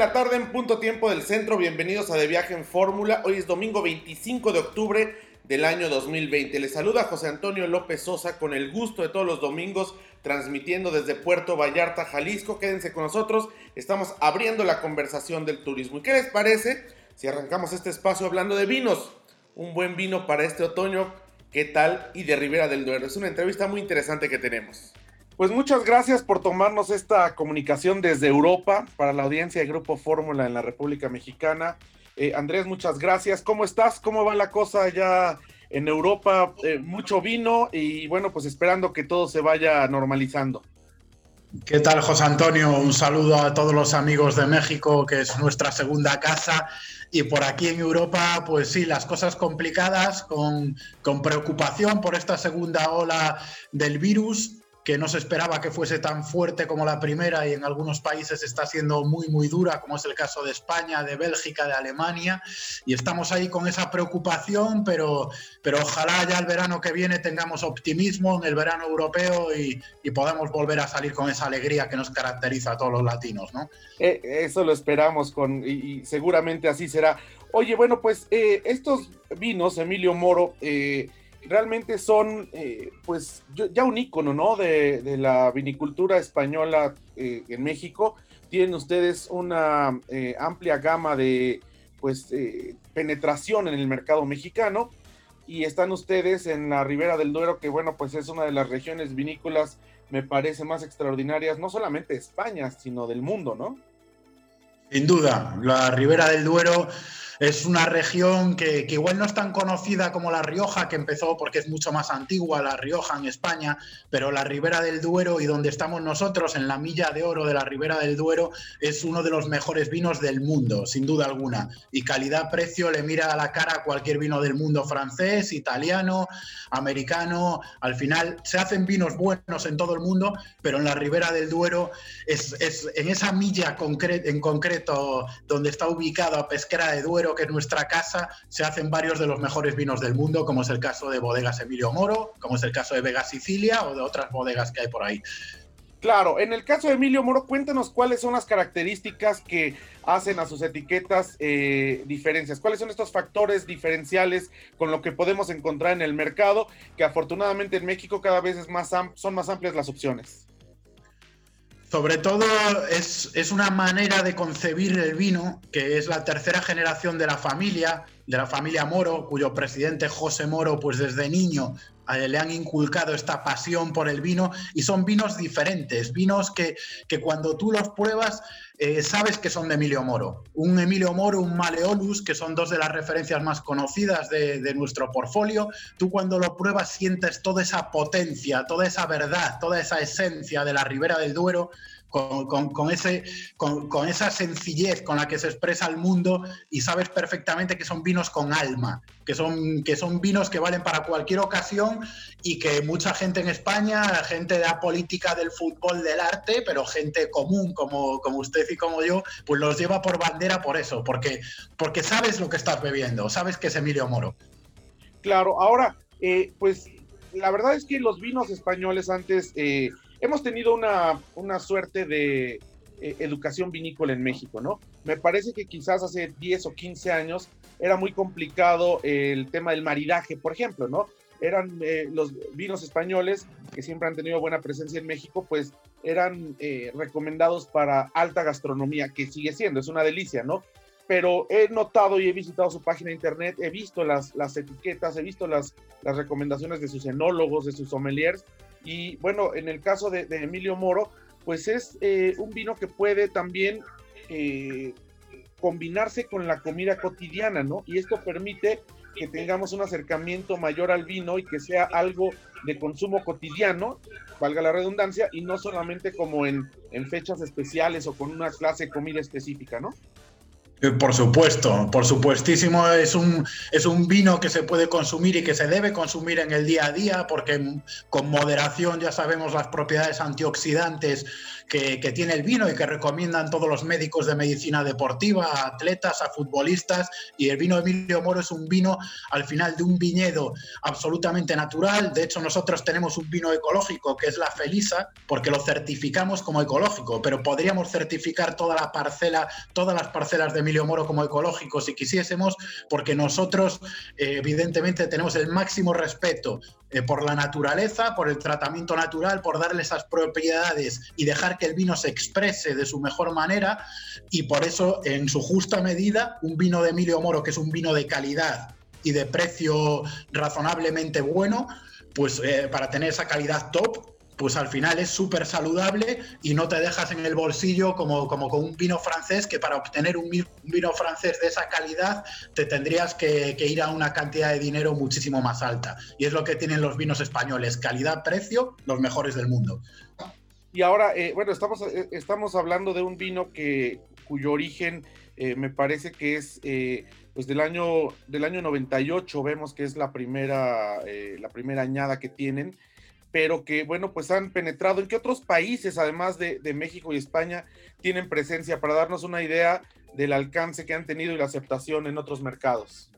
La tarde en punto tiempo del centro, bienvenidos a De Viaje en Fórmula. Hoy es domingo 25 de octubre del año 2020. Les saluda José Antonio López Sosa con el gusto de todos los domingos transmitiendo desde Puerto Vallarta, Jalisco. Quédense con nosotros, estamos abriendo la conversación del turismo. ¿Y qué les parece si arrancamos este espacio hablando de vinos? Un buen vino para este otoño, ¿qué tal? Y de Ribera del Duero. Es una entrevista muy interesante que tenemos. Pues muchas gracias por tomarnos esta comunicación desde Europa para la audiencia de Grupo Fórmula en la República Mexicana. Eh, Andrés, muchas gracias. ¿Cómo estás? ¿Cómo va la cosa allá en Europa? Eh, mucho vino y bueno, pues esperando que todo se vaya normalizando. ¿Qué tal, José Antonio? Un saludo a todos los amigos de México, que es nuestra segunda casa. Y por aquí en Europa, pues sí, las cosas complicadas, con, con preocupación por esta segunda ola del virus que no se esperaba que fuese tan fuerte como la primera y en algunos países está siendo muy, muy dura, como es el caso de España, de Bélgica, de Alemania. Y estamos ahí con esa preocupación, pero, pero ojalá ya el verano que viene tengamos optimismo en el verano europeo y, y podamos volver a salir con esa alegría que nos caracteriza a todos los latinos, ¿no? Eh, eso lo esperamos con, y, y, seguramente así será. Oye, bueno, pues eh, estos vinos, Emilio Moro, eh, realmente son eh, pues ya un icono ¿no? de, la vinicultura española eh, en México. Tienen ustedes una eh, amplia gama de pues penetración en el mercado mexicano y están ustedes en la Ribera del Duero, que bueno, pues es una de las regiones vinícolas, me parece, más extraordinarias, no solamente de España, sino del mundo, ¿no? Sin duda, la Ribera del Duero es una región que, igual no es tan conocida como La Rioja, que empezó porque es mucho más antigua, La Rioja en España, pero la Ribera del Duero y donde estamos nosotros, en la milla de oro de la Ribera del Duero, es uno de los mejores vinos del mundo, sin duda alguna. Y calidad-precio le mira a la cara a cualquier vino del mundo francés, italiano, americano. Al final se hacen vinos buenos en todo el mundo, pero en la Ribera del Duero, es, es en esa milla concre en concreto donde está ubicado a Pesquera de Duero, que es nuestra casa, se hacen varios de los mejores vinos del mundo, como es el caso de Bodegas Emilio Moro, como es el caso de Vega Sicilia o de otras bodegas que hay por ahí. Claro, en el caso de Emilio Moro, cuéntanos cuáles son las características que hacen a sus etiquetas eh, diferencias. ¿Cuáles son estos factores diferenciales con lo que podemos encontrar en el mercado? Que afortunadamente en México cada vez son más amplias las opciones. Sobre todo es, es, una manera de concebir el vino, que es la tercera generación de la familia, de la familia Moro, cuyo presidente José Moro, pues desde niño eh, le han inculcado esta pasión por el vino y son vinos diferentes, vinos que, que cuando tú los pruebas eh, sabes que son de Emilio Moro. Un Emilio Moro, un Maleolus, que son dos de las referencias más conocidas de, de nuestro portfolio, tú cuando lo pruebas sientes toda esa potencia, toda esa verdad, toda esa esencia de la Ribera del Duero con, ese, con, esa sencillez con la que se expresa el mundo y sabes perfectamente que son vinos con alma, que son, que son vinos que valen para cualquier ocasión y que mucha gente en España, gente de la política del fútbol, del arte, pero gente común como, como usted y como yo, pues los lleva por bandera por eso, porque, porque sabes lo que estás bebiendo, sabes que es Emilio Moro. Claro, ahora, eh, pues la verdad es que los vinos españoles antes... Eh, hemos tenido una, una suerte de eh, educación vinícola en México, ¿no? Me parece que quizás hace 10 o 15 años era muy complicado el tema del maridaje, por ejemplo, ¿no? Eran eh, los vinos españoles, que siempre han tenido buena presencia en México, pues eran eh, recomendados para alta gastronomía, que sigue siendo, es una delicia, ¿no? Pero he notado y he visitado su página de internet, he visto las, las etiquetas, he visto las, las recomendaciones de sus enólogos, de sus sommeliers, y bueno, en el caso de, Emilio Moro, pues es eh, un vino que puede también eh, combinarse con la comida cotidiana, ¿no? Y esto permite que tengamos un acercamiento mayor al vino y que sea algo de consumo cotidiano, valga la redundancia, y no solamente como en, en fechas especiales o con una clase de comida específica, ¿no? Eh, por supuesto, por supuestísimo, es un, es un vino que se puede consumir y que se debe consumir en el día a día, porque con moderación ya sabemos las propiedades antioxidantes que, tiene el vino y que recomiendan todos los médicos de medicina deportiva, a atletas, a futbolistas. Y el vino Emilio Moro es un vino al final de un viñedo absolutamente natural. De hecho, nosotros tenemos un vino ecológico que es la Felisa, porque lo certificamos como ecológico, pero podríamos certificar toda la parcela, todas las parcelas de Emilio Moro como ecológicos si quisiésemos, porque nosotros eh, evidentemente tenemos el máximo respeto eh, por la naturaleza, por el tratamiento natural, por darle esas propiedades y dejar que el vino se exprese de su mejor manera y por eso en su justa medida un vino de Emilio Moro que es un vino de calidad y de precio razonablemente bueno, pues eh, para tener esa calidad top pues al final es súper saludable y no te dejas en el bolsillo como, como con un vino francés, que para obtener un vino francés de esa calidad te tendrías que, ir a una cantidad de dinero muchísimo más alta. Y es lo que tienen los vinos españoles, calidad-precio, los mejores del mundo. Y ahora, eh, bueno, estamos, eh, estamos hablando de un vino que, cuyo origen eh, me parece que es pues del año, del año 98, vemos que es la primera, la primera añada que tienen pero que, bueno, pues han penetrado. ¿En qué otros países, además de, México y España, tienen presencia para darnos una idea del alcance que han tenido y la aceptación en otros mercados?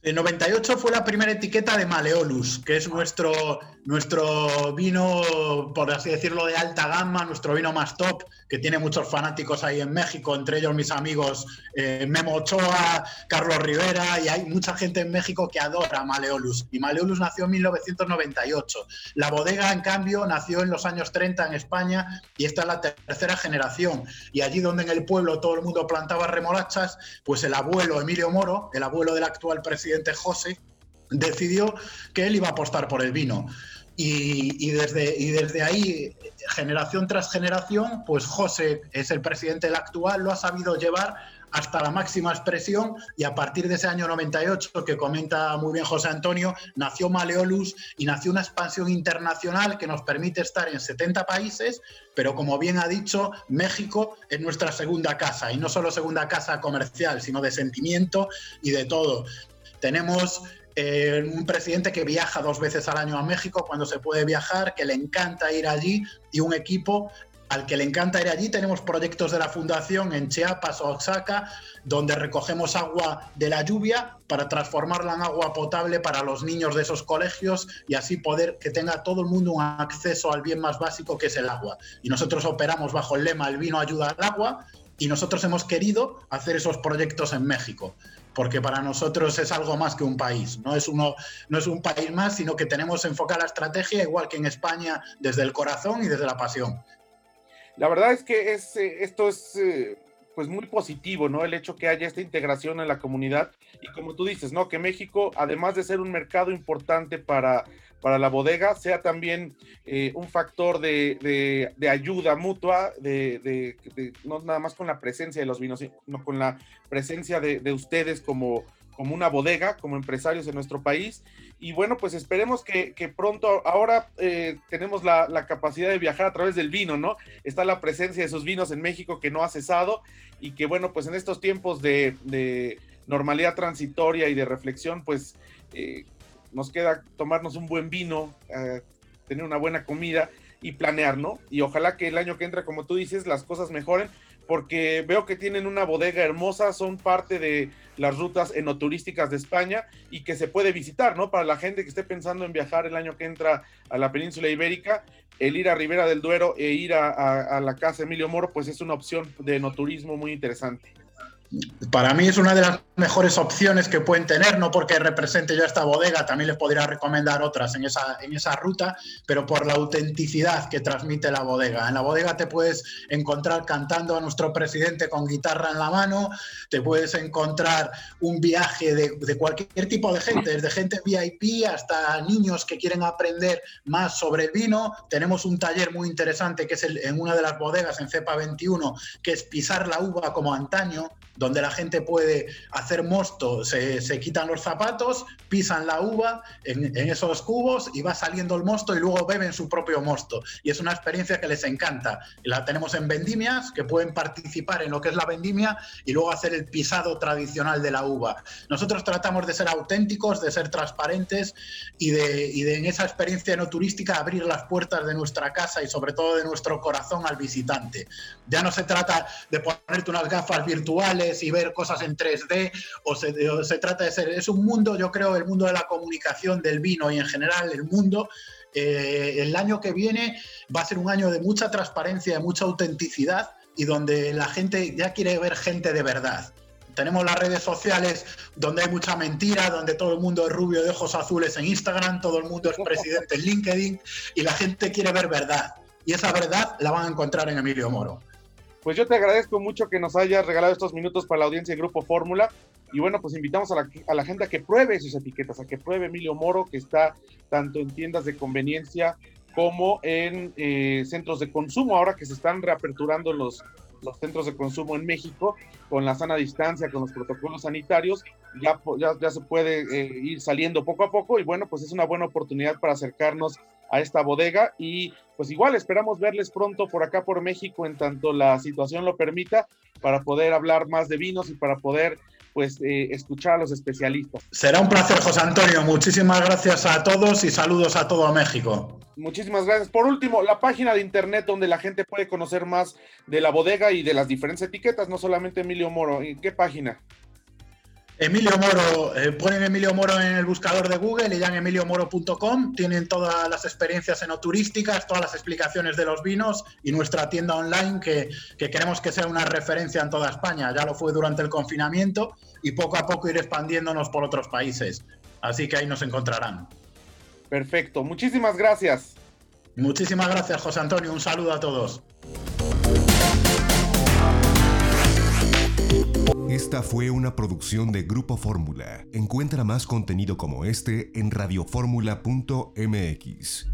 En 98 fue la primera etiqueta de Maleolus, que es nuestro, nuestro vino, por así decirlo, de alta gama, nuestro vino más top, que tiene muchos fanáticos ahí en México, entre ellos mis amigos eh, Memo Ochoa, Carlos Rivera, y hay mucha gente en México que adora Maleolus. Y Maleolus nació en 1998. La bodega, en cambio, nació en los años 30 en España y esta es la tercera generación. Y allí donde en el pueblo todo el mundo plantaba remolachas, pues el abuelo Emilio Moro, el abuelo del actual presidente, José decidió que él iba a apostar por el vino. Y, desde, ahí, generación tras generación, pues José es el presidente el actual, lo ha sabido llevar hasta la máxima expresión y a partir de ese año 98 que comenta muy bien José Antonio, nació Maleolus y nació una expansión internacional que nos permite estar en 70 países, pero como bien ha dicho, México es nuestra segunda casa y no solo segunda casa comercial, sino de sentimiento y de todo. Tenemos eh, un presidente que viaja dos veces al año a México cuando se puede viajar, que le encanta ir allí y un equipo al que le encanta ir allí. Tenemos proyectos de la Fundación en Chiapas o Oaxaca, donde recogemos agua de la lluvia para transformarla en agua potable para los niños de esos colegios y así poder que tenga todo el mundo un acceso al bien más básico que es el agua. Y nosotros operamos bajo el lema El vino ayuda al agua y nosotros hemos querido hacer esos proyectos en México porque para nosotros es algo más que un país, no es, uno, no es un país más, sino que tenemos enfocada la estrategia igual que en España desde el corazón y desde la pasión. La verdad es que es, eh, esto es eh, pues muy positivo, ¿no? El hecho que haya esta integración en la comunidad y como tú dices, ¿no? Que México, además de ser un mercado importante para para la bodega sea también eh, un factor de, ayuda mutua, de, no nada más con la presencia de los vinos, sino con la presencia de, ustedes como, como una bodega, como empresarios en nuestro país. Y bueno, pues esperemos que, pronto, ahora eh, tenemos la, la, capacidad de viajar a través del vino, ¿no? Está la presencia de esos vinos en México que no ha cesado y que bueno, pues en estos tiempos de, normalidad transitoria y de reflexión, pues eh, nos queda tomarnos un buen vino, eh, tener una buena comida y planear, ¿no? Y ojalá que el año que entra, como tú dices, las cosas mejoren, porque veo que tienen una bodega hermosa, son parte de las rutas enoturísticas de España y que se puede visitar, ¿no? Para la gente que esté pensando en viajar el año que entra a la península ibérica, el ir a Ribera del Duero e ir a, a la casa Emilio Moro, pues es una opción de enoturismo muy interesante para mí es una de las mejores opciones que pueden tener, no porque represente yo esta bodega, también les podría recomendar otras en esa, en esa ruta, pero por la autenticidad que transmite la bodega. En la bodega te puedes encontrar cantando a nuestro presidente con guitarra en la mano, te puedes encontrar un viaje de, cualquier tipo de gente, desde gente VIP hasta niños que quieren aprender más sobre el vino. Tenemos un taller muy interesante que es en una de las bodegas en Cepa 21, que es pisar la uva como antaño donde la gente puede hacer mosto, se, quitan los zapatos, pisan la uva en, esos cubos y va saliendo el mosto y luego beben su propio mosto. Y es una experiencia que les encanta. La tenemos en vendimias, que pueden participar en lo que es la vendimia y luego hacer el pisado tradicional de la uva. Nosotros tratamos de ser auténticos, de ser transparentes y de, y de en esa experiencia no turística abrir las puertas de nuestra casa y sobre todo de nuestro corazón al visitante. Ya no se trata de ponerte unas gafas virtuales y ver cosas en 3D, o se, trata de ser, es un mundo, yo creo, el mundo de la comunicación, del vino y en general el mundo eh, el año que viene va a ser un año de mucha transparencia, de mucha autenticidad y donde la gente ya quiere ver gente de verdad. Tenemos las redes sociales donde hay mucha mentira, donde todo el mundo es rubio de ojos azules en Instagram, todo el mundo es presidente en LinkedIn y la gente quiere ver verdad. Y esa verdad la van a encontrar en Emilio Moro. Pues yo te agradezco mucho que nos hayas regalado estos minutos para la audiencia de Grupo Fórmula. Y bueno, pues invitamos a la, gente a que pruebe sus etiquetas, a que pruebe Emilio Moro, que está tanto en tiendas de conveniencia como en eh, centros de consumo, ahora que se están reaperturando los, los centros de consumo en México con la sana distancia, con los protocolos sanitarios, ya, ya, se puede eh, ir saliendo poco a poco y bueno, pues es una buena oportunidad para acercarnos a esta bodega y pues igual esperamos verles pronto por acá por México en tanto la situación lo permita para poder hablar más de vinos y para poder pues eh, escuchar a los especialistas. Será un placer, José Antonio. Muchísimas gracias a todos y saludos a todo México. Muchísimas gracias. Por último, la página de internet donde la gente puede conocer más de la bodega y de las diferentes etiquetas, no solamente Emilio Moro. ¿En qué página? Emilio Moro, eh, ponen Emilio Moro en el buscador de Google y ya en emiliomoro.com tienen todas las experiencias enoturísticas, todas las explicaciones de los vinos y nuestra tienda online que, que, queremos que sea una referencia en toda España. Ya lo fue durante el confinamiento y poco a poco ir expandiéndonos por otros países. Así que ahí nos encontrarán. Perfecto, muchísimas gracias. Muchísimas gracias, José Antonio. Un saludo a todos. Esta fue una producción de Grupo Fórmula. Encuentra más contenido como este en radioformula.mx.